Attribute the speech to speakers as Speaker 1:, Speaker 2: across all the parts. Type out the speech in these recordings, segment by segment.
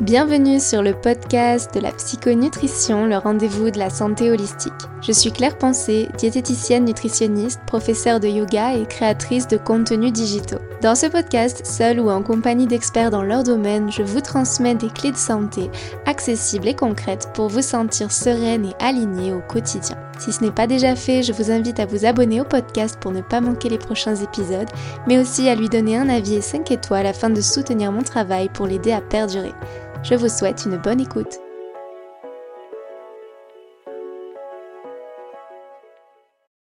Speaker 1: Bienvenue sur le podcast de la psychonutrition, le rendez-vous de la santé holistique. Je suis Claire Pensée, diététicienne nutritionniste, professeure de yoga et créatrice de contenus digitaux. Dans ce podcast, seule ou en compagnie d'experts dans leur domaine, je vous transmets des clés de santé accessibles et concrètes pour vous sentir sereine et alignée au quotidien. Si ce n'est pas déjà fait, je vous invite à vous abonner au podcast pour ne pas manquer les prochains épisodes, mais aussi à lui donner un avis et 5 étoiles afin de soutenir mon travail pour l'aider à perdurer. Je vous souhaite une bonne écoute.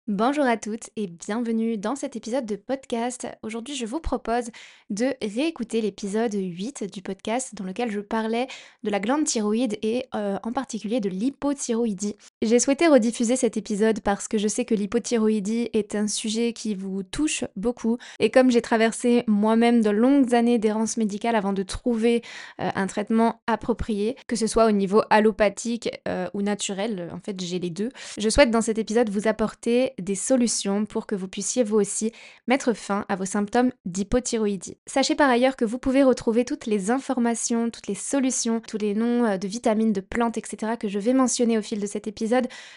Speaker 1: Bonjour à toutes et bienvenue dans cet épisode de podcast. Aujourd'hui, je vous propose de réécouter l'épisode 8 du podcast dans lequel je parlais de la glande thyroïde et euh, en particulier de l'hypothyroïdie. J'ai souhaité rediffuser cet épisode parce que je sais que l'hypothyroïdie est un sujet qui vous touche beaucoup et comme j'ai traversé moi-même de longues années d'errance médicale avant de trouver euh, un traitement approprié, que ce soit au niveau allopathique euh, ou naturel, en fait j'ai les deux, je souhaite dans cet épisode vous apporter des solutions pour que vous puissiez vous aussi mettre fin à vos symptômes d'hypothyroïdie. Sachez par ailleurs que vous pouvez retrouver toutes les informations, toutes les solutions, tous les noms euh, de vitamines, de plantes, etc. que je vais mentionner au fil de cet épisode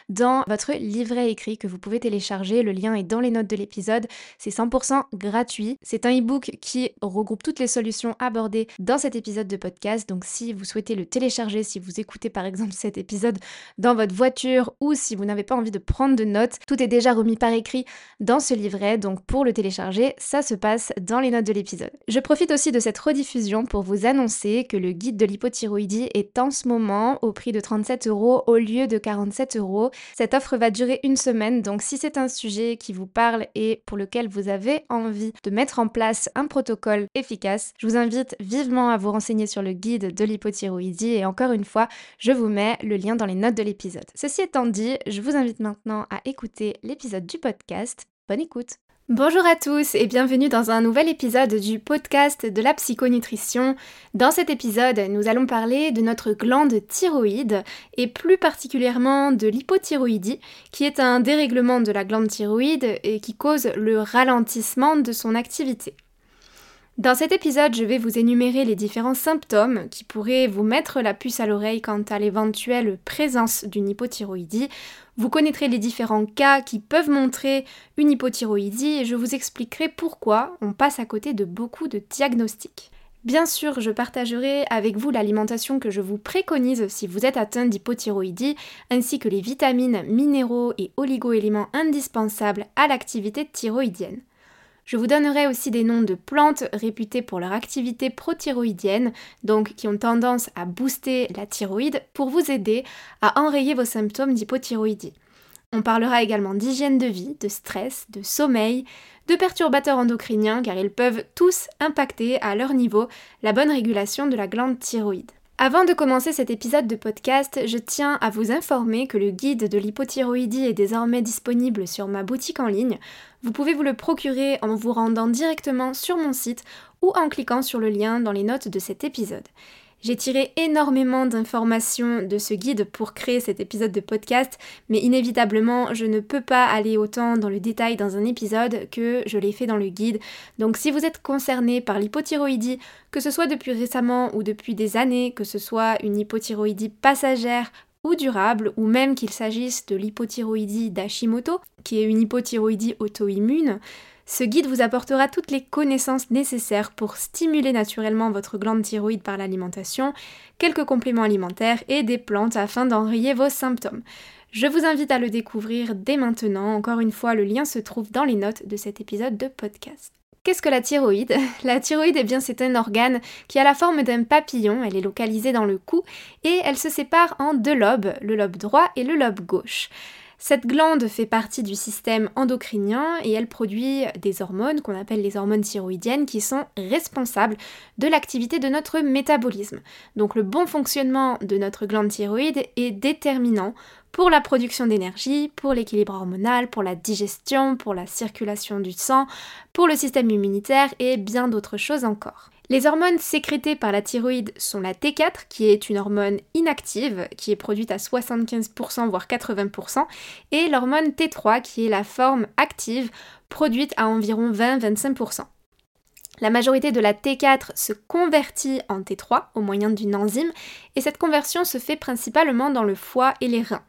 Speaker 1: dans votre livret écrit que vous pouvez télécharger. Le lien est dans les notes de l'épisode. C'est 100% gratuit. C'est un e-book qui regroupe toutes les solutions abordées dans cet épisode de podcast. Donc si vous souhaitez le télécharger, si vous écoutez par exemple cet épisode dans votre voiture ou si vous n'avez pas envie de prendre de notes, tout est déjà remis par écrit dans ce livret, donc pour le télécharger, ça se passe dans les notes de l'épisode. Je profite aussi de cette rediffusion pour vous annoncer que le guide de l'hypothyroïdie est en ce moment au prix de 37 euros au lieu de 47 Cette offre va durer une semaine, donc si c'est un sujet qui vous parle et pour lequel vous avez envie de mettre en place un protocole efficace, je vous invite vivement à vous renseigner sur le guide de l'hypothyroïdie et encore une fois, je vous mets le lien dans les notes de l'épisode. Ceci étant dit, je vous invite maintenant à écouter l'épisode du podcast. Bonne écoute Bonjour à tous et bienvenue dans un nouvel épisode du podcast de la psychonutrition. Dans cet épisode, nous allons parler de notre glande thyroïde et plus particulièrement de l'hypothyroïdie, qui est un dérèglement de la glande thyroïde et qui cause le ralentissement de son activité. Dans cet épisode, je vais vous énumérer les différents symptômes qui pourraient vous mettre la puce à l'oreille quant à l'éventuelle présence d'une hypothyroïdie. Vous connaîtrez les différents cas qui peuvent montrer une hypothyroïdie et je vous expliquerai pourquoi on passe à côté de beaucoup de diagnostics. Bien sûr, je partagerai avec vous l'alimentation que je vous préconise si vous êtes atteint d'hypothyroïdie, ainsi que les vitamines, minéraux et oligoéléments indispensables à l'activité thyroïdienne. Je vous donnerai aussi des noms de plantes réputées pour leur activité prothyroïdienne, donc qui ont tendance à booster la thyroïde pour vous aider à enrayer vos symptômes d'hypothyroïdie. On parlera également d'hygiène de vie, de stress, de sommeil, de perturbateurs endocriniens car ils peuvent tous impacter à leur niveau la bonne régulation de la glande thyroïde. Avant de commencer cet épisode de podcast, je tiens à vous informer que le guide de l'hypothyroïdie est désormais disponible sur ma boutique en ligne. Vous pouvez vous le procurer en vous rendant directement sur mon site ou en cliquant sur le lien dans les notes de cet épisode. J'ai tiré énormément d'informations de ce guide pour créer cet épisode de podcast, mais inévitablement, je ne peux pas aller autant dans le détail dans un épisode que je l'ai fait dans le guide. Donc si vous êtes concerné par l'hypothyroïdie, que ce soit depuis récemment ou depuis des années, que ce soit une hypothyroïdie passagère ou durable, ou même qu'il s'agisse de l'hypothyroïdie d'Hashimoto, qui est une hypothyroïdie auto-immune, ce guide vous apportera toutes les connaissances nécessaires pour stimuler naturellement votre glande thyroïde par l'alimentation, quelques compléments alimentaires et des plantes afin d'enrayer vos symptômes. Je vous invite à le découvrir dès maintenant. Encore une fois, le lien se trouve dans les notes de cet épisode de podcast. Qu'est-ce que la thyroïde? La thyroïde, eh bien, c'est un organe qui a la forme d'un papillon, elle est localisée dans le cou et elle se sépare en deux lobes, le lobe droit et le lobe gauche. Cette glande fait partie du système endocrinien et elle produit des hormones qu'on appelle les hormones thyroïdiennes qui sont responsables de l'activité de notre métabolisme. Donc le bon fonctionnement de notre glande thyroïde est déterminant pour la production d'énergie, pour l'équilibre hormonal, pour la digestion, pour la circulation du sang, pour le système immunitaire et bien d'autres choses encore. Les hormones sécrétées par la thyroïde sont la T4, qui est une hormone inactive, qui est produite à 75% voire 80%, et l'hormone T3, qui est la forme active, produite à environ 20-25%. La majorité de la T4 se convertit en T3 au moyen d'une enzyme et cette conversion se fait principalement dans le foie et les reins.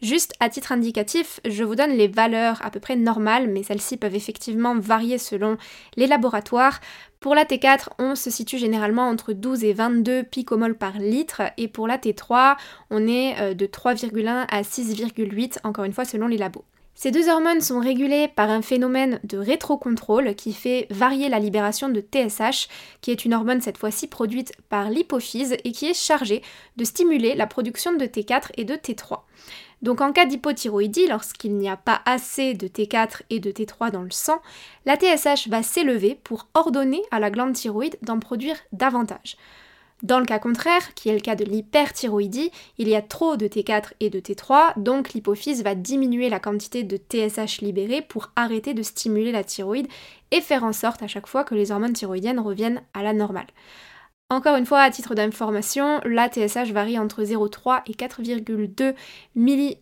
Speaker 1: Juste à titre indicatif, je vous donne les valeurs à peu près normales, mais celles-ci peuvent effectivement varier selon les laboratoires. Pour la T4, on se situe généralement entre 12 et 22 picomoles par litre et pour la T3, on est euh, de 3,1 à 6,8 encore une fois selon les labos. Ces deux hormones sont régulées par un phénomène de rétrocontrôle qui fait varier la libération de TSH, qui est une hormone cette fois-ci produite par l'hypophyse et qui est chargée de stimuler la production de T4 et de T3. Donc en cas d'hypothyroïdie, lorsqu'il n'y a pas assez de T4 et de T3 dans le sang, la TSH va s'élever pour ordonner à la glande thyroïde d'en produire davantage. Dans le cas contraire, qui est le cas de l'hyperthyroïdie, il y a trop de T4 et de T3, donc l'hypophyse va diminuer la quantité de TSH libérée pour arrêter de stimuler la thyroïde et faire en sorte à chaque fois que les hormones thyroïdiennes reviennent à la normale. Encore une fois, à titre d'information, la TSH varie entre 0,3 et 4,2 milliui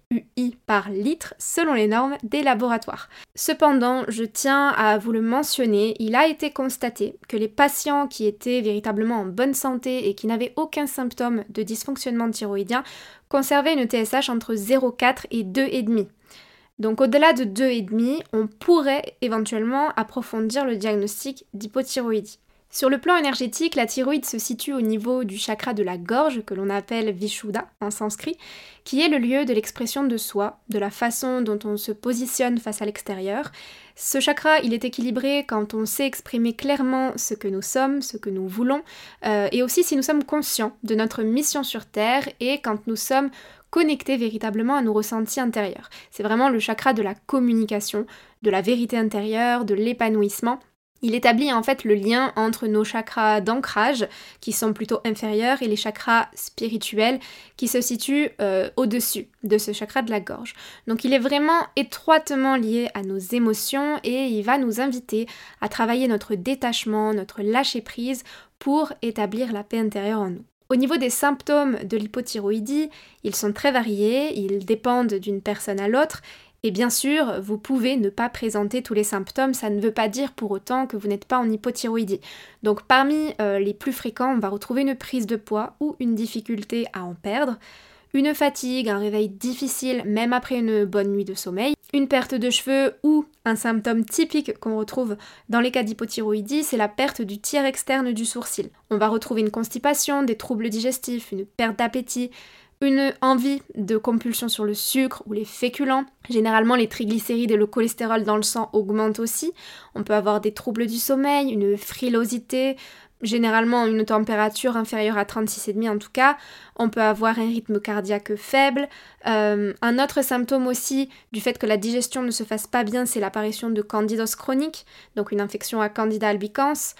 Speaker 1: par litre selon les normes des laboratoires. Cependant, je tiens à vous le mentionner, il a été constaté que les patients qui étaient véritablement en bonne santé et qui n'avaient aucun symptôme de dysfonctionnement thyroïdien conservaient une TSH entre 0,4 et 2,5. Donc au-delà de 2,5, on pourrait éventuellement approfondir le diagnostic d'hypothyroïdie. Sur le plan énergétique, la thyroïde se situe au niveau du chakra de la gorge, que l'on appelle Vishuddha en sanskrit, qui est le lieu de l'expression de soi, de la façon dont on se positionne face à l'extérieur. Ce chakra, il est équilibré quand on sait exprimer clairement ce que nous sommes, ce que nous voulons, euh, et aussi si nous sommes conscients de notre mission sur Terre et quand nous sommes connectés véritablement à nos ressentis intérieurs. C'est vraiment le chakra de la communication, de la vérité intérieure, de l'épanouissement. Il établit en fait le lien entre nos chakras d'ancrage, qui sont plutôt inférieurs, et les chakras spirituels, qui se situent euh, au-dessus de ce chakra de la gorge. Donc il est vraiment étroitement lié à nos émotions et il va nous inviter à travailler notre détachement, notre lâcher-prise pour établir la paix intérieure en nous. Au niveau des symptômes de l'hypothyroïdie, ils sont très variés, ils dépendent d'une personne à l'autre et bien sûr, vous pouvez ne pas présenter tous les symptômes, ça ne veut pas dire pour autant que vous n'êtes pas en hypothyroïdie. Donc parmi euh, les plus fréquents, on va retrouver une prise de poids ou une difficulté à en perdre, une fatigue, un réveil difficile même après une bonne nuit de sommeil, une perte de cheveux ou un symptôme typique qu'on retrouve dans les cas d'hypothyroïdie, c'est la perte du tiers externe du sourcil. On va retrouver une constipation, des troubles digestifs, une perte d'appétit, une envie de compulsion sur le sucre ou les féculents. Généralement, les triglycérides et le cholestérol dans le sang augmentent aussi. On peut avoir des troubles du sommeil, une frilosité, généralement une température inférieure à 36,5 en tout cas. On peut avoir un rythme cardiaque faible. Euh, un autre symptôme aussi du fait que la digestion ne se fasse pas bien, c'est l'apparition de candidose chronique, donc une infection à Candida albicans.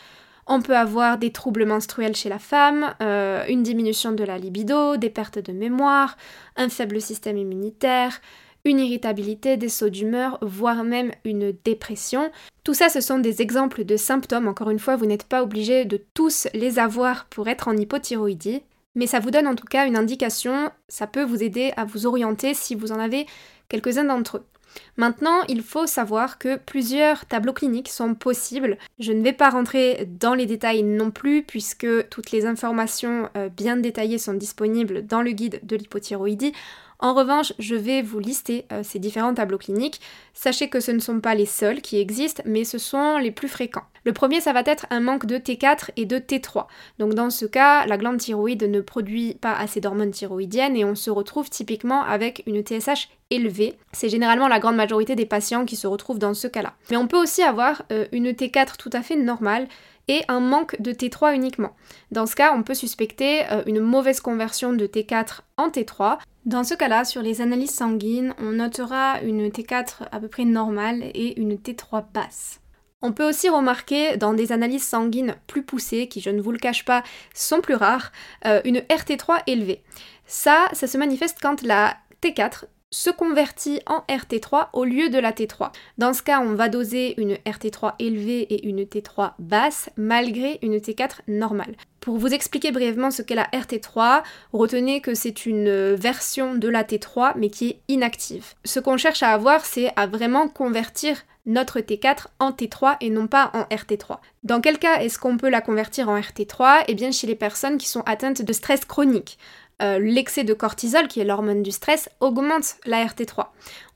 Speaker 1: On peut avoir des troubles menstruels chez la femme, euh, une diminution de la libido, des pertes de mémoire, un faible système immunitaire, une irritabilité, des sauts d'humeur, voire même une dépression. Tout ça, ce sont des exemples de symptômes. Encore une fois, vous n'êtes pas obligé de tous les avoir pour être en hypothyroïdie, mais ça vous donne en tout cas une indication, ça peut vous aider à vous orienter si vous en avez quelques-uns d'entre eux. Maintenant, il faut savoir que plusieurs tableaux cliniques sont possibles. Je ne vais pas rentrer dans les détails non plus puisque toutes les informations euh, bien détaillées sont disponibles dans le guide de l'hypothyroïdie. En revanche, je vais vous lister euh, ces différents tableaux cliniques. Sachez que ce ne sont pas les seuls qui existent, mais ce sont les plus fréquents. Le premier, ça va être un manque de T4 et de T3. Donc dans ce cas, la glande thyroïde ne produit pas assez d'hormones thyroïdiennes et on se retrouve typiquement avec une TSH élevée. C'est généralement la grande majorité des patients qui se retrouvent dans ce cas-là. Mais on peut aussi avoir euh, une T4 tout à fait normale et un manque de T3 uniquement. Dans ce cas, on peut suspecter euh, une mauvaise conversion de T4 en T3. Dans ce cas-là, sur les analyses sanguines, on notera une T4 à peu près normale et une T3 basse. On peut aussi remarquer dans des analyses sanguines plus poussées, qui je ne vous le cache pas sont plus rares, euh, une RT3 élevée. Ça, ça se manifeste quand la T4 se convertit en RT3 au lieu de la T3. Dans ce cas, on va doser une RT3 élevée et une T3 basse malgré une T4 normale. Pour vous expliquer brièvement ce qu'est la RT3, retenez que c'est une version de la T3 mais qui est inactive. Ce qu'on cherche à avoir, c'est à vraiment convertir
Speaker 2: notre T4 en T3 et non pas en RT3. Dans quel cas est-ce qu'on peut la convertir en RT3 Eh bien chez les personnes qui sont atteintes de stress chronique. Euh, l'excès de cortisol, qui est l'hormone du stress, augmente la RT3.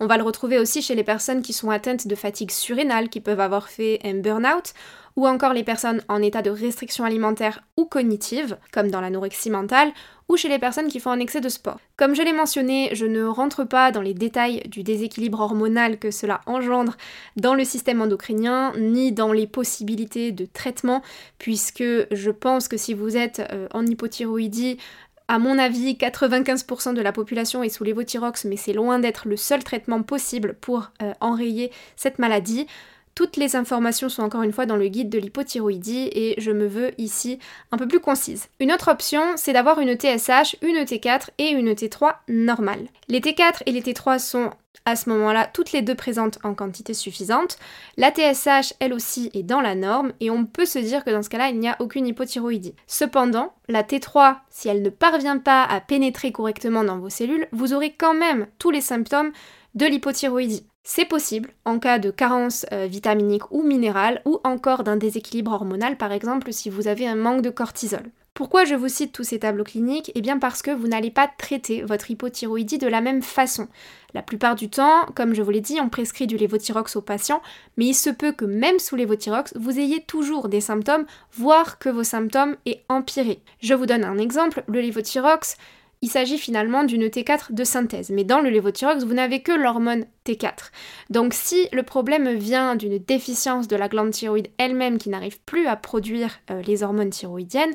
Speaker 2: On va le retrouver aussi chez les personnes qui sont atteintes de fatigue surrénale, qui peuvent avoir fait un burn-out, ou encore les personnes en état de restriction alimentaire ou cognitive, comme dans l'anorexie mentale, ou chez les personnes qui font un excès de sport. Comme je l'ai mentionné, je ne rentre pas dans les détails du déséquilibre hormonal que cela engendre dans le système endocrinien, ni dans les possibilités de traitement, puisque je pense que si vous êtes euh, en hypothyroïdie, à mon avis, 95% de la population est sous l'évothyrox, mais c'est loin d'être le seul traitement possible pour euh, enrayer cette maladie. Toutes les informations sont encore une fois dans le guide de l'hypothyroïdie et je me veux ici un peu plus concise. Une autre option, c'est d'avoir une TSH, une T4 et une T3 normale. Les T4 et les T3 sont à ce moment-là toutes les deux présentes en quantité suffisante. La TSH, elle aussi, est dans la norme et on peut se dire que dans ce cas-là, il n'y a aucune hypothyroïdie. Cependant, la T3, si elle ne parvient pas à pénétrer correctement dans vos cellules, vous aurez quand même tous les symptômes de l'hypothyroïdie. C'est possible en cas de carence euh, vitaminique ou minérale ou encore d'un déséquilibre hormonal, par exemple si vous avez un manque de cortisol. Pourquoi je vous cite tous ces tableaux cliniques? Eh bien parce que vous n'allez pas traiter votre hypothyroïdie de la même façon. La plupart du temps, comme je vous l'ai dit, on prescrit du lévothyrox aux patients, mais il se peut que même sous lévothyrox, vous ayez toujours des symptômes, voire que vos symptômes aient empiré. Je vous donne un exemple, le lévothyrox, il s'agit finalement d'une T4 de synthèse. Mais dans le lévothyrox, vous n'avez que l'hormone T4. Donc si le problème vient d'une déficience de la glande thyroïde elle-même qui n'arrive plus à produire euh, les hormones thyroïdiennes,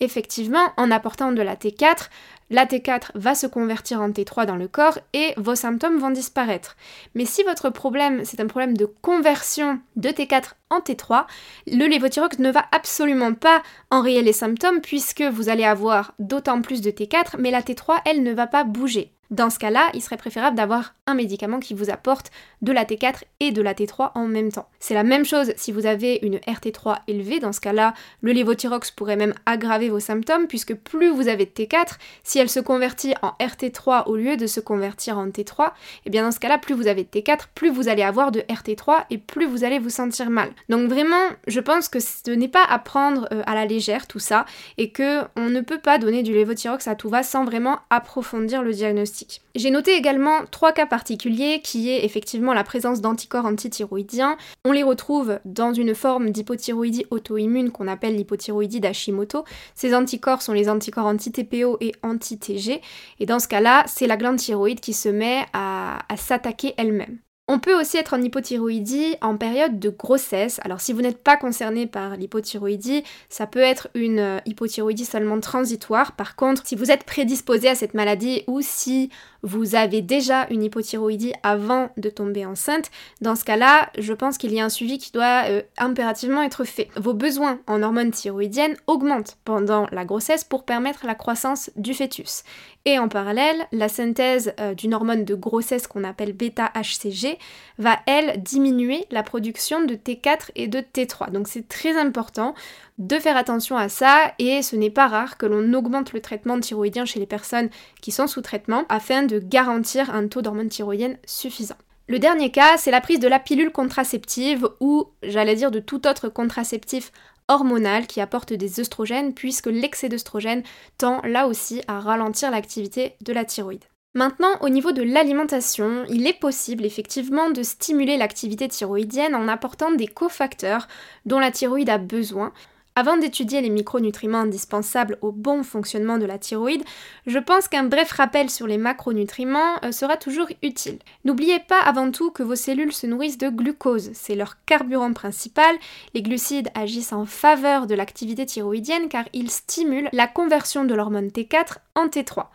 Speaker 2: effectivement, en apportant de la T4, la T4 va se convertir en T3 dans le corps et vos symptômes vont disparaître. Mais si votre problème, c'est un problème de conversion de T4 en T3, le lévothyrox ne va absolument pas enrayer les symptômes puisque vous allez avoir d'autant plus de T4, mais la T3, elle ne va pas bouger. Dans ce cas-là, il serait préférable d'avoir un médicament qui vous apporte de la T4 et de la T3 en même temps. C'est la même chose si vous avez une RT3 élevée, dans ce cas-là, le lévothyrox pourrait même aggraver vos symptômes puisque plus vous avez de T4, si elle se convertit en RT3 au lieu de se convertir en T3, et eh bien dans ce cas-là, plus vous avez de T4, plus vous allez avoir de RT3 et plus vous allez vous sentir mal. Donc vraiment, je pense que ce n'est pas à prendre euh, à la légère tout ça et que on ne peut pas donner du lévothyrox à tout va sans vraiment approfondir le diagnostic. J'ai noté également trois cas particuliers qui est effectivement la présence d'anticorps antithyroïdiens. On les retrouve dans une forme d'hypothyroïdie auto-immune qu'on appelle l'hypothyroïdie d'Hashimoto. Ces anticorps sont les anticorps anti-TPO et anti-TG. Et dans ce cas-là, c'est la glande thyroïde qui se met à s'attaquer elle-même. On peut aussi être en hypothyroïdie en période de grossesse. Alors si vous n'êtes pas concerné par l'hypothyroïdie, ça peut être une euh, hypothyroïdie seulement transitoire. Par contre, si vous êtes prédisposé à cette maladie ou si vous avez déjà une hypothyroïdie avant de tomber enceinte, dans ce cas-là, je pense qu'il y a un suivi qui doit euh, impérativement être fait. Vos besoins en hormones thyroïdiennes augmentent pendant la grossesse pour permettre la croissance du fœtus. Et en parallèle, la synthèse euh, d'une hormone de grossesse qu'on appelle bêta-HCG va, elle, diminuer la production de T4 et de T3. Donc c'est très important de faire attention à ça et ce n'est pas rare que l'on augmente le traitement thyroïdien chez les personnes qui sont sous traitement afin de garantir un taux d'hormone thyroïdienne suffisant. Le dernier cas, c'est la prise de la pilule contraceptive ou, j'allais dire, de tout autre contraceptif hormonal qui apporte des œstrogènes puisque l'excès d'œstrogène tend là aussi à ralentir l'activité de la thyroïde. Maintenant, au niveau de l'alimentation, il est possible effectivement de stimuler l'activité thyroïdienne en apportant des cofacteurs dont la thyroïde a besoin. Avant d'étudier les micronutriments indispensables au bon fonctionnement de la thyroïde, je pense qu'un bref rappel sur les macronutriments euh, sera toujours utile. N'oubliez pas avant tout que vos cellules se nourrissent de glucose, c'est leur carburant principal. Les glucides agissent en faveur de l'activité thyroïdienne car ils stimulent la conversion de l'hormone T4 en T3.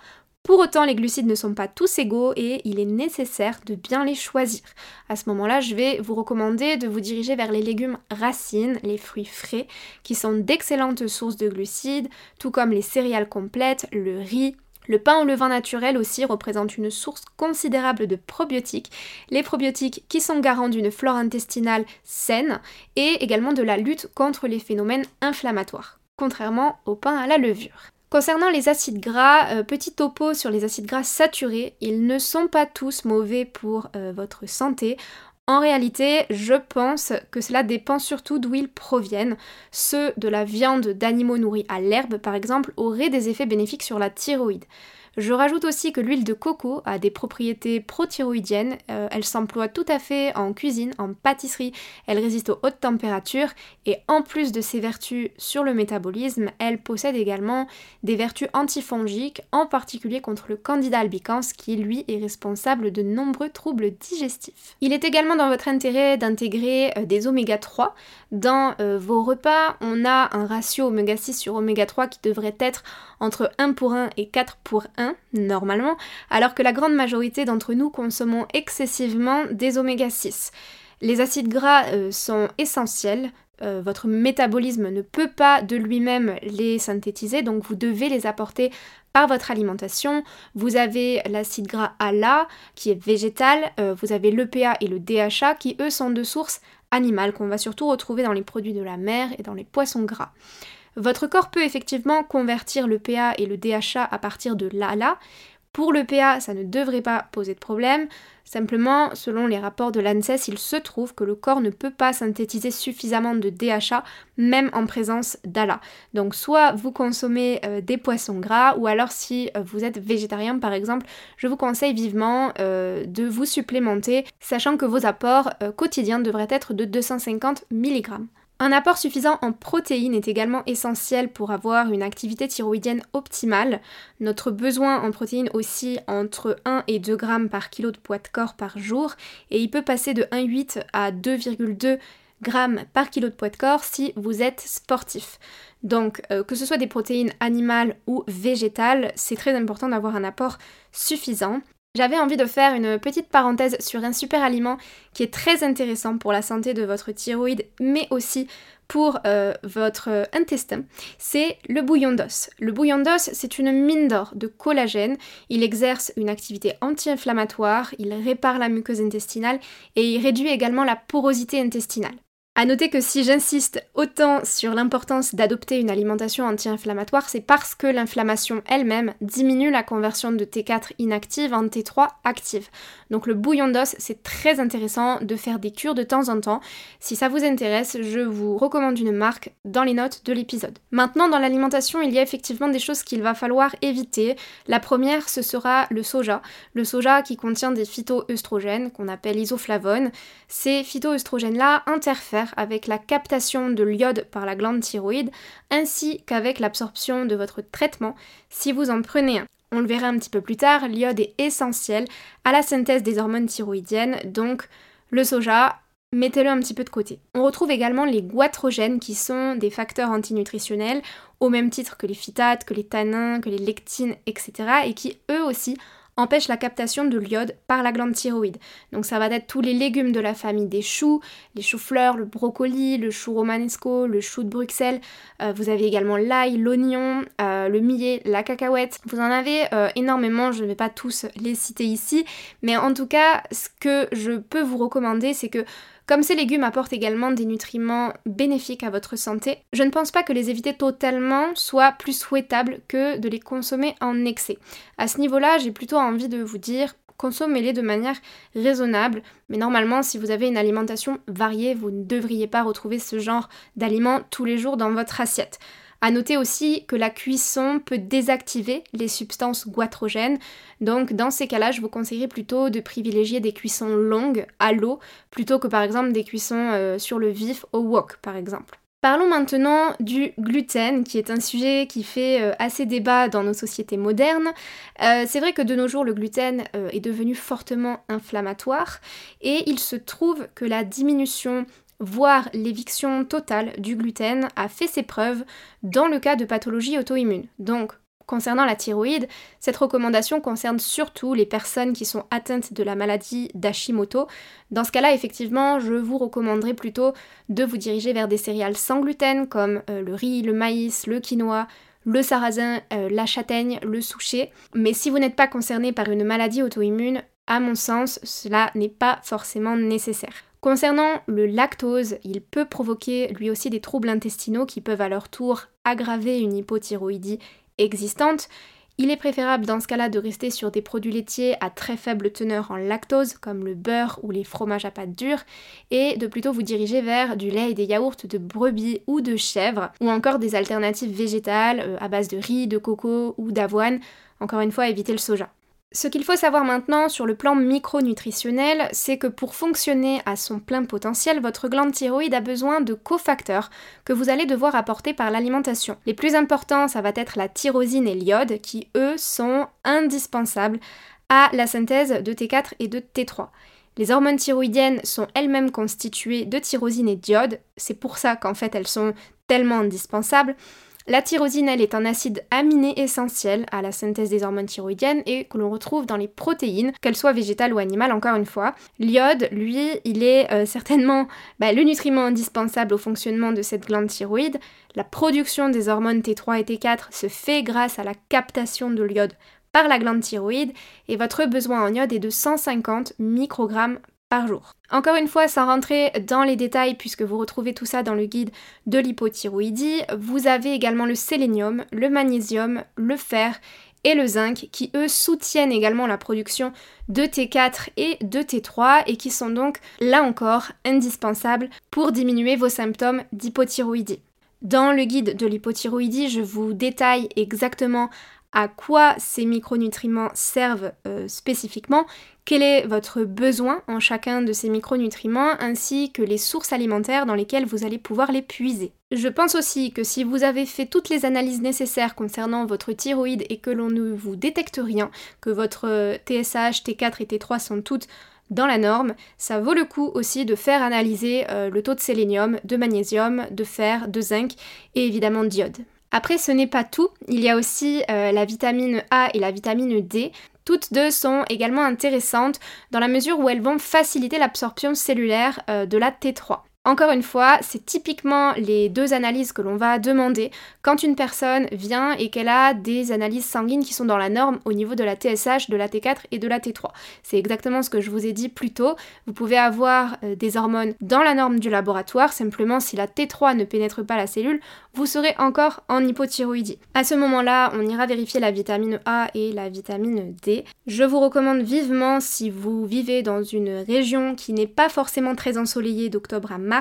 Speaker 2: Pour autant, les glucides ne sont pas tous égaux et il est nécessaire de bien les choisir. À ce moment-là, je vais vous recommander de vous diriger vers les légumes racines, les fruits frais, qui sont d'excellentes sources de glucides, tout comme les céréales complètes, le riz, le pain au levain naturel aussi représente une source considérable de probiotiques, les probiotiques qui sont garants d'une flore intestinale saine et également de la lutte contre les phénomènes inflammatoires, contrairement au pain à la levure. Concernant les acides gras, euh, petit topo sur les acides gras saturés, ils ne sont pas tous mauvais pour euh, votre santé. En réalité, je pense que cela dépend surtout d'où ils proviennent. Ceux de la viande d'animaux nourris à l'herbe, par exemple, auraient des effets bénéfiques sur la thyroïde. Je rajoute aussi que l'huile de coco a des propriétés prothyroïdiennes. Euh, elle s'emploie tout à fait en cuisine, en pâtisserie. Elle résiste aux hautes températures et en plus de ses vertus sur le métabolisme, elle possède également des vertus antifongiques, en particulier contre le candida albicans qui lui est responsable de nombreux troubles digestifs. Il est également dans votre intérêt d'intégrer euh, des oméga 3 dans euh, vos repas. On a un ratio oméga 6 sur oméga 3 qui devrait être entre 1 pour 1 et 4 pour 1 normalement, alors que la grande majorité d'entre nous consommons excessivement des oméga 6. Les acides gras euh, sont essentiels, euh, votre métabolisme ne peut pas de lui-même les synthétiser, donc vous devez les apporter par votre alimentation. Vous avez l'acide gras ALA qui est végétal, euh, vous avez l'EPA et le DHA qui eux sont de source animale qu'on va surtout retrouver dans les produits de la mer et dans les poissons gras. Votre corps peut effectivement convertir le PA et le DHA à partir de l'ALA. Pour le PA, ça ne devrait pas poser de problème. Simplement, selon les rapports de l'ANSES, il se trouve que le corps ne peut pas synthétiser suffisamment de DHA, même en présence d'ALA. Donc, soit vous consommez euh, des poissons gras, ou alors si euh, vous êtes végétarien par exemple, je vous conseille vivement euh, de vous supplémenter, sachant que vos apports quotidiens devraient être de 250 mg. Un apport suffisant en protéines est également essentiel pour avoir une activité thyroïdienne optimale. Notre besoin en protéines aussi entre 1 et 2 grammes par kilo de poids de corps par jour et il peut passer de 1,8 à 2,2 grammes par kilo de poids de corps si vous êtes sportif. Donc euh, que ce soit des protéines animales ou végétales, c'est très important d'avoir un apport suffisant. J'avais envie de faire une petite parenthèse sur un super aliment qui est très intéressant pour la santé de votre thyroïde, mais aussi pour euh, votre intestin, c'est le bouillon d'os. Le bouillon d'os, c'est une mine d'or de collagène. Il exerce une activité anti-inflammatoire, il répare la muqueuse intestinale et il réduit également la porosité intestinale. À noter que si j'insiste autant sur l'importance d'adopter une alimentation anti-inflammatoire, c'est parce que l'inflammation elle-même diminue la conversion de T4 inactive en T3 active. Donc le bouillon d'os, c'est très intéressant de faire des cures de temps en temps. Si ça vous intéresse, je vous recommande une marque dans les notes de l'épisode. Maintenant, dans l'alimentation, il y a effectivement des choses qu'il va falloir éviter. La première, ce sera le soja. Le soja qui contient des phytoœstrogènes qu'on appelle isoflavones. Ces phytoœstrogènes-là interfèrent avec la captation de l'iode par la glande thyroïde, ainsi qu'avec l'absorption de votre traitement si vous en prenez un. On le verra un petit peu plus tard, l'iode est essentiel à la synthèse des hormones thyroïdiennes, donc le soja, mettez-le un petit peu de côté. On retrouve également les goitrogènes qui sont des facteurs antinutritionnels au même titre que les phytates, que les tanins, que les lectines, etc. et qui eux aussi empêche la captation de l'iode par la glande thyroïde. Donc ça va être tous les légumes de la famille des choux, les choux-fleurs, le brocoli, le chou romanesco, le chou de Bruxelles. Euh, vous avez également l'ail, l'oignon, euh, le millet, la cacahuète. Vous en avez euh, énormément, je ne vais pas tous les citer ici, mais en tout cas, ce que je peux vous recommander, c'est que comme ces légumes apportent également des nutriments bénéfiques à votre santé, je ne pense pas que les éviter totalement soit plus souhaitable que de les consommer en excès. À ce niveau-là, j'ai plutôt envie de vous dire consommez-les de manière raisonnable, mais normalement si vous avez une alimentation variée, vous ne devriez pas retrouver ce genre d'aliments tous les jours dans votre assiette. A noter aussi que la cuisson peut désactiver les substances goitrogènes. Donc dans ces cas-là, je vous conseillerais plutôt de privilégier des cuissons longues à l'eau plutôt que par exemple des cuissons euh, sur le vif au wok par exemple. Parlons maintenant du gluten, qui est un sujet qui fait euh, assez débat dans nos sociétés modernes. Euh, c'est vrai que de nos jours, le gluten est devenu fortement inflammatoire et il se trouve que la diminution voire l'éviction totale du gluten a fait ses preuves dans le cas de pathologies auto-immunes. Donc, concernant la thyroïde, cette recommandation concerne surtout les personnes qui sont atteintes de la maladie d'Hashimoto. Dans ce cas-là, effectivement, je vous recommanderais plutôt de vous diriger vers des céréales sans gluten comme euh, le riz, le maïs, le quinoa, le sarrasin, euh, la châtaigne, le souchet. Mais si vous n'êtes pas concerné par une maladie auto-immune, à mon sens, cela n'est pas forcément nécessaire. Concernant le lactose, il peut provoquer lui aussi des troubles intestinaux qui peuvent à leur tour aggraver une hypothyroïdie existante. Il est préférable dans ce cas-là de rester sur des produits laitiers à très faible teneur en lactose, comme le beurre ou les fromages à pâte dure, et de plutôt vous diriger vers du lait et des yaourts de brebis ou de chèvre, ou encore des alternatives végétales euh, à base de riz, de coco ou d'avoine. Encore une fois, évitez le soja. Ce qu'il faut savoir maintenant sur le plan micronutritionnel, c'est que pour fonctionner à son plein potentiel, votre glande thyroïde a besoin de cofacteurs que vous allez devoir apporter par l'alimentation. Les plus importants, ça va être la tyrosine et l'iode, qui eux sont indispensables à la synthèse de T4 et de T3. Les hormones thyroïdiennes sont elles-mêmes constituées de tyrosine et d'iode, c'est pour ça qu'en fait elles sont tellement indispensables. La tyrosine, elle, est un acide aminé essentiel à la synthèse des hormones thyroïdiennes et que l'on retrouve dans les protéines, qu'elles soient végétales ou animales, encore une fois. L'iode, lui, il est euh, certainement bah, le nutriment indispensable au fonctionnement de cette glande thyroïde. La production des hormones T3 et T4 se fait grâce à la captation de l'iode par la glande thyroïde et votre besoin en iode est de 150 microgrammes jour. Encore une fois, sans rentrer dans les détails, puisque vous retrouvez tout ça dans le guide de l'hypothyroïdie, vous avez également le sélénium, le magnésium, le fer et le zinc qui eux soutiennent également la production de T4 et de T3 et qui sont donc là encore indispensables pour diminuer vos symptômes d'hypothyroïdie. Dans le guide de l'hypothyroïdie, je vous détaille exactement à quoi ces micronutriments servent euh, spécifiquement, quel est votre besoin en chacun de ces micronutriments, ainsi que les sources alimentaires dans lesquelles vous allez pouvoir les puiser. Je pense aussi que si vous avez fait toutes les analyses nécessaires concernant votre thyroïde et que l'on ne vous détecte rien, que votre TSH, T4 et T3 sont toutes dans la norme, ça vaut le coup aussi de faire analyser euh, le taux de sélénium, de magnésium, de fer, de zinc et évidemment d'iode. Après, ce n'est pas tout. Il y a aussi euh, la vitamine A et la vitamine D. Toutes deux sont également intéressantes dans la mesure où elles vont faciliter l'absorption cellulaire euh, de la T3. Encore une fois, c'est typiquement les deux analyses que l'on va demander quand une personne vient et qu'elle a des analyses sanguines qui sont dans la norme au niveau de la TSH, de la T4 et de la T3. C'est exactement ce que je vous ai dit plus tôt. Vous pouvez avoir euh, des hormones dans la norme du laboratoire, simplement si la T3 ne pénètre pas la cellule, vous serez encore en hypothyroïdie. À ce moment-là, on ira vérifier la vitamine A et la vitamine D. Je vous recommande vivement, si vous vivez dans une région qui n'est pas forcément très ensoleillée d'octobre à mars,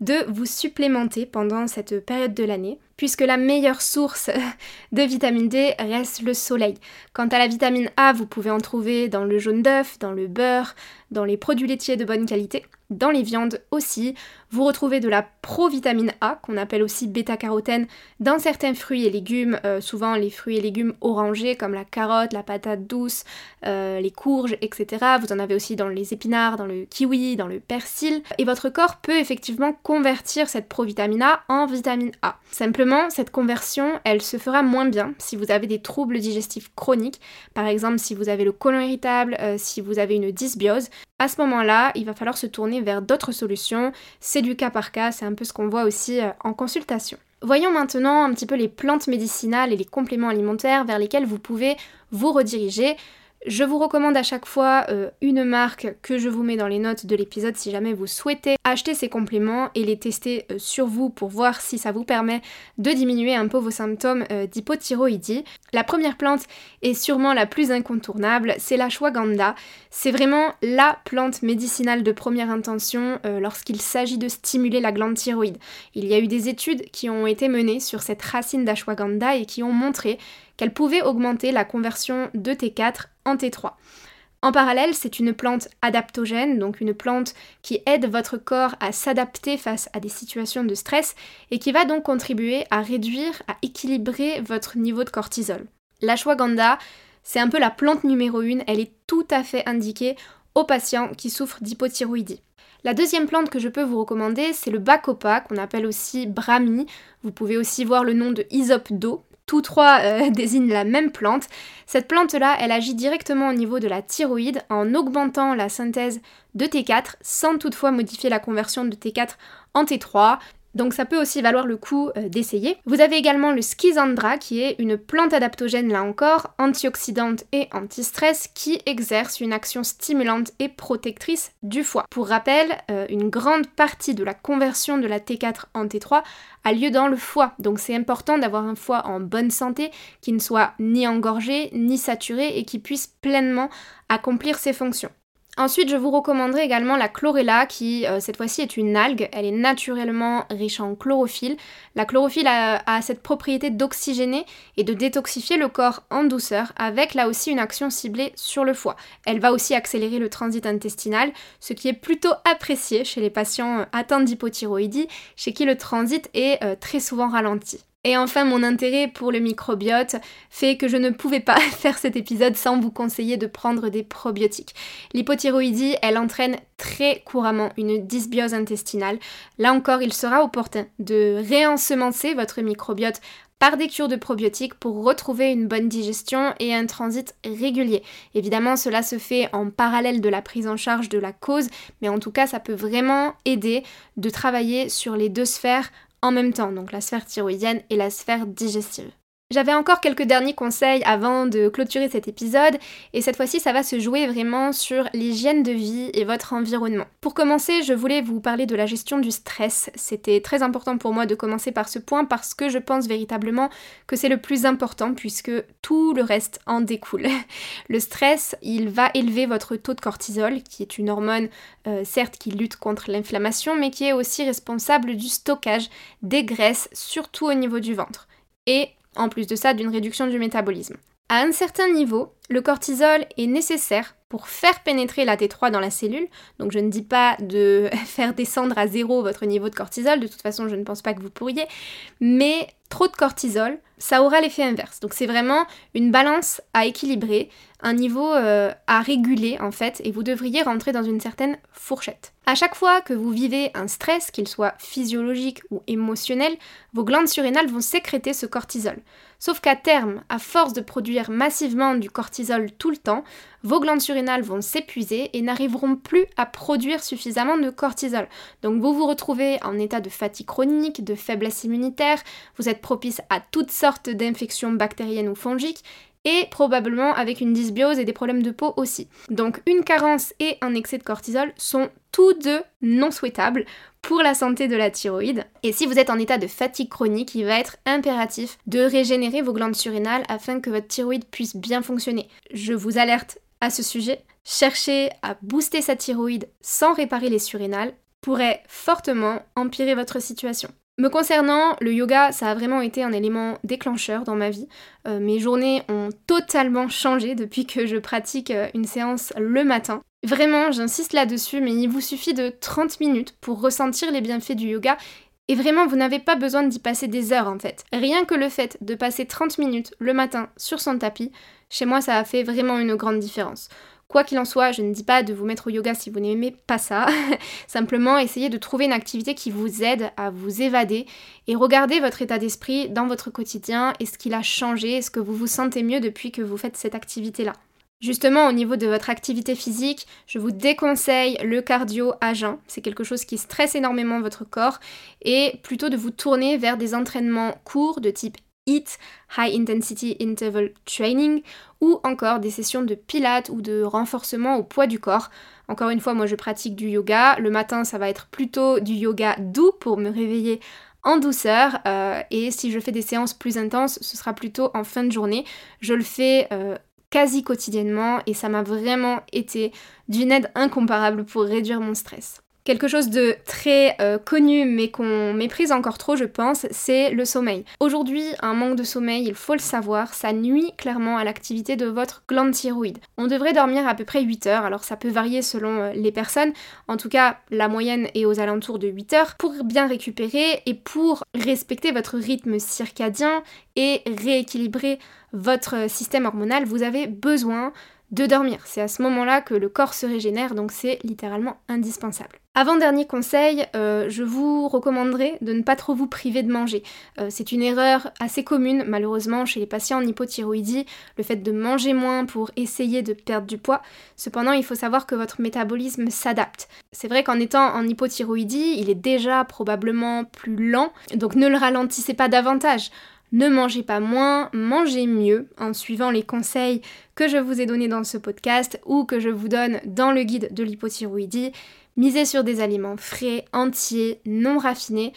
Speaker 2: de vous supplémenter pendant cette période de l'année puisque la meilleure source de vitamine D reste le soleil. Quant à la vitamine A, vous pouvez en trouver dans le jaune d'œuf, dans le beurre, dans les produits laitiers de bonne qualité, dans les viandes aussi. Vous retrouvez de la provitamine A, qu'on appelle aussi bêta-carotène, dans certains fruits et légumes, euh, souvent les fruits et légumes orangés comme la carotte, la patate douce, euh, les courges, etc. Vous en avez aussi dans les épinards, dans le kiwi, dans le persil. Et votre corps peut effectivement convertir cette provitamine A en vitamine A. Simplement, cette conversion, elle se fera moins bien si vous avez des troubles digestifs chroniques, par exemple si vous avez le côlon irritable, euh, si vous avez une dysbiose. À ce moment-là, il va falloir se tourner vers d'autres solutions. C'est du cas par cas, c'est un peu ce qu'on voit aussi euh, en consultation. Voyons maintenant un petit peu les plantes médicinales et les compléments alimentaires vers lesquels vous pouvez vous rediriger. Je vous recommande à chaque fois euh, une marque que je vous mets dans les notes de l'épisode si jamais vous souhaitez acheter ces compléments et les tester euh, sur vous pour voir si ça vous permet de diminuer un peu vos symptômes euh, d'hypothyroïdie. La première plante est sûrement la plus incontournable, c'est la shwaganda. C'est vraiment la plante médicinale de première intention lorsqu'il s'agit de stimuler la glande thyroïde. Il y a eu des études qui ont été menées sur cette racine d'ashwagandha et qui ont montré qu'elle pouvait augmenter la conversion de T4 en T3. En parallèle, c'est une plante adaptogène, donc une plante qui aide votre corps à s'adapter face à des situations de stress et qui va donc contribuer à réduire, à équilibrer votre niveau de cortisol. L'ashwagandha, c'est un peu la plante numéro 1, elle est tout à fait indiquée aux patients qui souffrent d'hypothyroïdie. La deuxième plante que je peux vous recommander, c'est le bacopa, qu'on appelle aussi brahmi. Vous pouvez aussi voir le nom de d'eau, tous trois euh, désignent la même plante. Cette plante-là, elle agit directement au niveau de la thyroïde en augmentant la synthèse de T4 sans toutefois modifier la conversion de T4 en T3. Donc ça peut aussi valoir le coup euh, d'essayer. Vous avez également le schizandra qui est une plante adaptogène là encore, antioxydante et anti-stress qui exerce une action stimulante et protectrice du foie. Pour rappel, euh, une grande partie de la conversion de la T4 en T3 a lieu dans le foie. Donc c'est important d'avoir un foie en bonne santé qui ne soit ni engorgé ni saturé et qui puisse pleinement accomplir ses fonctions. Ensuite, je vous recommanderai également la chlorella qui, euh, cette fois-ci, est une algue. Elle est naturellement riche en chlorophylle. La chlorophylle a, cette propriété d'oxygéner et de détoxifier le corps en douceur, avec là aussi une action ciblée sur le foie. Elle va aussi accélérer le transit intestinal, ce qui est plutôt apprécié chez les patients atteints d'hypothyroïdie, chez qui le transit est euh, très souvent ralenti. Et enfin, mon intérêt pour le microbiote fait que je ne pouvais pas faire cet épisode sans vous conseiller de prendre des probiotiques. L'hypothyroïdie, elle entraîne très couramment une dysbiose intestinale. Là encore, il sera opportun de réensemencer votre microbiote par des cures de probiotiques pour retrouver une bonne digestion et un transit régulier. Évidemment, cela se fait en parallèle de la prise en charge de la cause, mais en tout cas, ça peut vraiment aider de travailler sur les deux sphères en même temps, donc la sphère thyroïdienne et la sphère digestive. J'avais encore quelques derniers conseils avant de clôturer cet épisode, et cette fois-ci ça va se jouer vraiment sur l'hygiène de vie et votre environnement. Pour commencer, je voulais vous parler de la gestion du stress. C'était très important pour moi de commencer par ce point parce que je pense véritablement que c'est le plus important puisque tout le reste en découle. Le stress, il va élever votre taux de cortisol, qui est une hormone euh, certes qui lutte contre l'inflammation, mais qui est aussi responsable du stockage des graisses, surtout au niveau du ventre. En plus de ça d'une réduction du métabolisme. À un certain niveau, le cortisol est nécessaire pour faire pénétrer la T3 dans la cellule. Donc je ne dis pas de faire descendre à zéro votre niveau de cortisol, de toute façon je ne pense pas que vous pourriez, mais trop de cortisol, ça aura l'effet inverse. Donc c'est vraiment une balance à équilibrer, un niveau euh, à réguler en fait, et vous devriez rentrer dans une certaine fourchette. À chaque fois que vous vivez un stress, qu'il soit physiologique ou émotionnel, vos glandes surrénales vont sécréter ce cortisol. Sauf qu'à terme, à force de produire massivement du cortisol tout le temps, vos glandes surrénales vont s'épuiser et n'arriveront plus à produire suffisamment de cortisol. Donc vous vous retrouvez en état de fatigue chronique, de faiblesse immunitaire, vous êtes propice à toutes sortes d'infections bactériennes ou fongiques et probablement avec une dysbiose et des problèmes de peau aussi. Donc une carence et un excès de cortisol sont tous deux non souhaitables pour la santé de la thyroïde. Et si vous êtes en état de fatigue chronique, il va être impératif de régénérer vos glandes surrénales afin que votre thyroïde puisse bien fonctionner. Je vous alerte à ce sujet. Chercher à booster sa thyroïde sans réparer les surrénales pourrait fortement empirer votre situation. Me concernant, le yoga, ça a vraiment été un élément déclencheur dans ma vie. Euh, mes journées ont totalement changé depuis que je pratique euh, une séance le matin. Vraiment, j'insiste là-dessus, mais il vous suffit de 30 minutes pour ressentir les bienfaits du yoga. Et vraiment, vous n'avez pas besoin d'y passer des heures en fait. Rien que le fait de passer 30 minutes le matin sur son tapis, chez moi, ça a fait vraiment une grande différence. Quoi qu'il en soit, je ne dis pas de vous mettre au yoga si vous n'aimez pas ça. Simplement, essayez de trouver une activité qui vous aide à vous évader et regardez votre état d'esprit dans votre quotidien. Est-ce qu'il a changé Est-ce que vous vous sentez mieux depuis que vous faites cette activité-là Justement, au niveau de votre activité physique, je vous déconseille le cardio à jeun. C'est quelque chose qui stresse énormément votre corps et plutôt de vous tourner vers des entraînements courts de type HIIT, High Intensity Interval Training, ou encore des sessions de pilates ou de renforcement au poids du corps. Encore une fois, moi je pratique du yoga. Le matin, ça va être plutôt du yoga doux pour me réveiller en douceur euh, et si je fais des séances plus intenses, ce sera plutôt en fin de journée. Je le fais euh, quasi quotidiennement et ça m'a vraiment été d'une aide incomparable pour réduire mon stress. Quelque chose de très euh, connu mais qu'on méprise encore trop je pense, c'est le sommeil. Aujourd'hui, un manque de sommeil, il faut le savoir, ça nuit clairement à l'activité de votre glande thyroïde. On devrait dormir à peu près 8 heures, alors ça peut varier selon euh, les personnes, en tout cas la moyenne est aux alentours de 8 heures, pour bien récupérer et pour respecter votre rythme circadien et rééquilibrer votre système hormonal, vous avez besoin de dormir. C'est à ce moment-là que le corps se régénère, donc c'est littéralement indispensable. Avant-dernier conseil, euh, je vous recommanderais de ne pas trop vous priver de manger. Euh, c'est une erreur assez commune malheureusement chez les patients en hypothyroïdie, le fait de manger moins pour essayer de perdre du poids. Cependant, il faut savoir que votre métabolisme s'adapte. C'est vrai qu'en étant en hypothyroïdie, il est déjà probablement plus lent, donc ne le ralentissez pas davantage. Ne mangez pas moins, mangez mieux en suivant les conseils que je vous ai donnés dans ce podcast ou que je vous donne dans le guide de l'hypothyroïdie. Misez sur des aliments frais, entiers, non raffinés.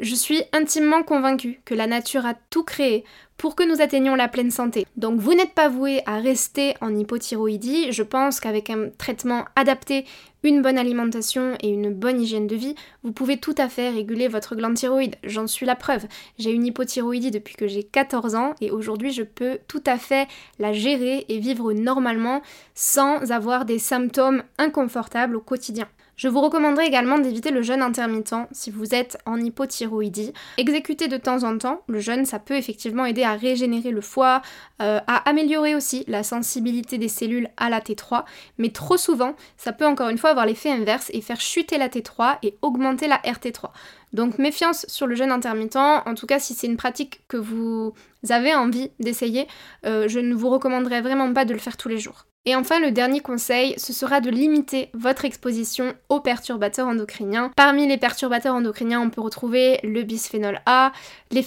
Speaker 2: Je suis intimement convaincue que la nature a tout créé pour que nous atteignions la pleine santé. Donc vous n'êtes pas voué à rester en hypothyroïdie. Je pense qu'avec un traitement adapté, une bonne alimentation et une bonne hygiène de vie, vous pouvez tout à fait réguler votre glande thyroïde. J'en suis la preuve. J'ai une hypothyroïdie depuis que j'ai 14 ans et aujourd'hui je peux tout à fait la gérer et vivre normalement sans avoir des symptômes inconfortables au quotidien. Je vous recommanderais également d'éviter le jeûne intermittent si vous êtes en hypothyroïdie. Exécuter de temps en temps le jeûne, ça peut effectivement aider à régénérer le foie, euh, à améliorer aussi la sensibilité des cellules à la T3, mais trop souvent, ça peut encore une fois avoir l'effet inverse et faire chuter la T3 et augmenter la RT3. Donc méfiance sur le jeûne intermittent, en tout cas si c'est une pratique que vous avez envie d'essayer, euh, je ne vous recommanderais vraiment pas de le faire tous les jours. Et enfin, le dernier conseil, ce sera de limiter votre exposition aux perturbateurs endocriniens. Parmi les perturbateurs endocriniens, on peut retrouver le bisphénol A, les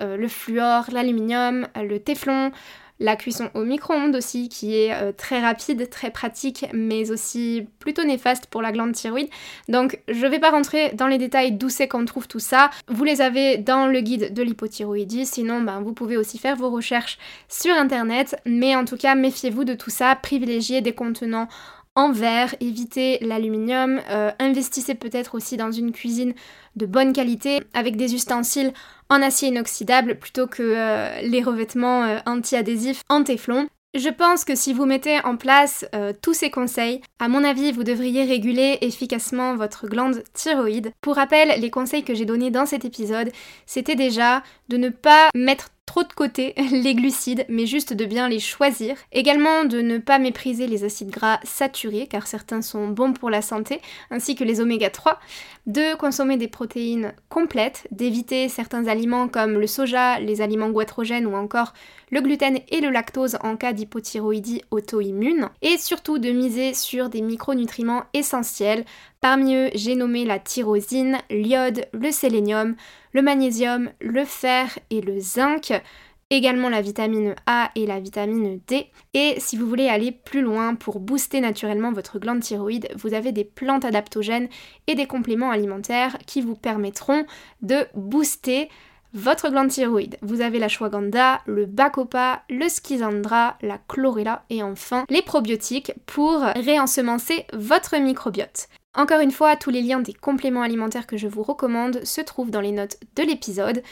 Speaker 2: euh, le fluor, l'aluminium, le téflon, la cuisson au micro-ondes aussi, qui est euh, très rapide, très pratique, mais aussi plutôt néfaste pour la glande thyroïde. Donc je vais pas rentrer dans les détails d'où c'est qu'on trouve tout ça. Vous les avez dans le guide de l'hypothyroïdie, sinon ben, vous pouvez aussi faire vos recherches sur internet. Mais en tout cas, méfiez-vous de tout ça, privilégiez des contenants en verre, évitez l'aluminium, euh, investissez peut-être aussi dans une cuisine de bonne qualité avec des ustensiles en acier inoxydable plutôt que euh, les revêtements euh, anti-adhésifs en téflon. Je pense que si vous mettez en place tous ces conseils, à mon avis, vous devriez réguler efficacement votre glande thyroïde. Pour rappel, les conseils que j'ai donnés dans cet épisode, c'était déjà de ne pas mettre trop de côté les glucides, mais juste de bien les choisir. Également de ne pas mépriser les acides gras saturés, car certains sont bons pour la santé, ainsi que les oméga 3. De consommer des protéines complètes, d'éviter certains aliments comme le soja, les aliments goitrogènes ou encore le gluten et le lactose en cas d'hypothyroïdie auto-immune. Et surtout de miser sur des micronutriments essentiels. Parmi eux, j'ai nommé la tyrosine, l'iode, le sélénium, le magnésium, le fer et le zinc, également la vitamine A et la vitamine D. Et si vous voulez aller plus loin pour booster naturellement votre glande thyroïde, vous avez des plantes adaptogènes et des compléments alimentaires qui vous permettront de booster votre glande thyroïde. Vous avez la shwaganda, le bacopa, le schizandra, la chlorella et enfin les probiotiques pour réensemencer votre microbiote. Encore une fois, tous les liens des compléments alimentaires que je vous recommande se trouvent dans les notes de l'épisode.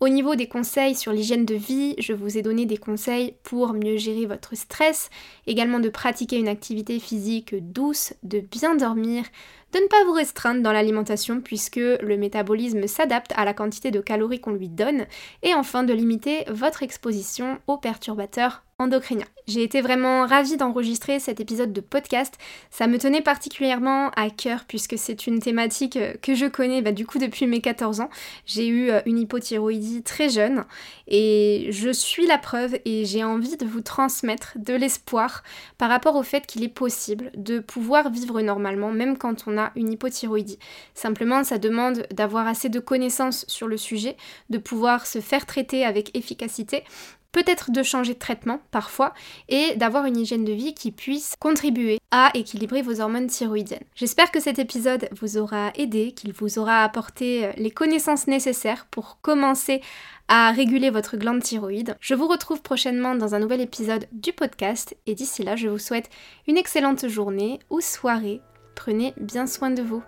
Speaker 2: Au niveau des conseils sur l'hygiène de vie, je vous ai donné des conseils pour mieux gérer votre stress, également de pratiquer une activité physique douce, de bien dormir, de ne pas vous restreindre dans l'alimentation puisque le métabolisme s'adapte à la quantité de calories qu'on lui donne, et enfin de limiter votre exposition aux perturbateurs J'ai été vraiment ravie d'enregistrer cet épisode de podcast. Ça me tenait particulièrement à cœur puisque c'est une thématique euh, que je connais bah, du coup depuis mes 14 ans. J'ai eu euh, une hypothyroïdie très jeune et je suis la preuve et j'ai envie de vous transmettre de l'espoir par rapport au fait qu'il est possible de pouvoir vivre normalement même quand on a une hypothyroïdie. Simplement ça demande d'avoir assez de connaissances sur le sujet, de pouvoir se faire traiter avec efficacité peut-être de changer de traitement parfois et d'avoir une hygiène de vie qui puisse contribuer à équilibrer vos hormones thyroïdiennes. J'espère que cet épisode vous aura aidé, qu'il vous aura apporté euh, les connaissances nécessaires pour commencer à réguler votre glande thyroïde. Je vous retrouve prochainement dans un nouvel épisode du podcast et d'ici là je vous souhaite une excellente journée ou soirée. Prenez bien soin de vous.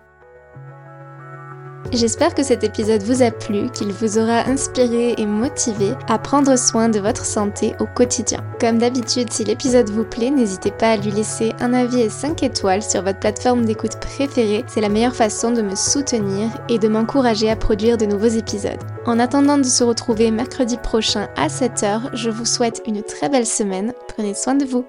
Speaker 1: J'espère que cet épisode vous a plu, qu'il vous aura inspiré et motivé à prendre soin de votre santé au quotidien. Comme d'habitude, si l'épisode vous plaît, n'hésitez pas à lui laisser un avis et 5 étoiles sur votre plateforme d'écoute préférée. C'est la meilleure façon de me soutenir et de m'encourager à produire de nouveaux épisodes. En attendant de se retrouver mercredi prochain à 7h, je vous souhaite une très belle semaine. Prenez soin de vous.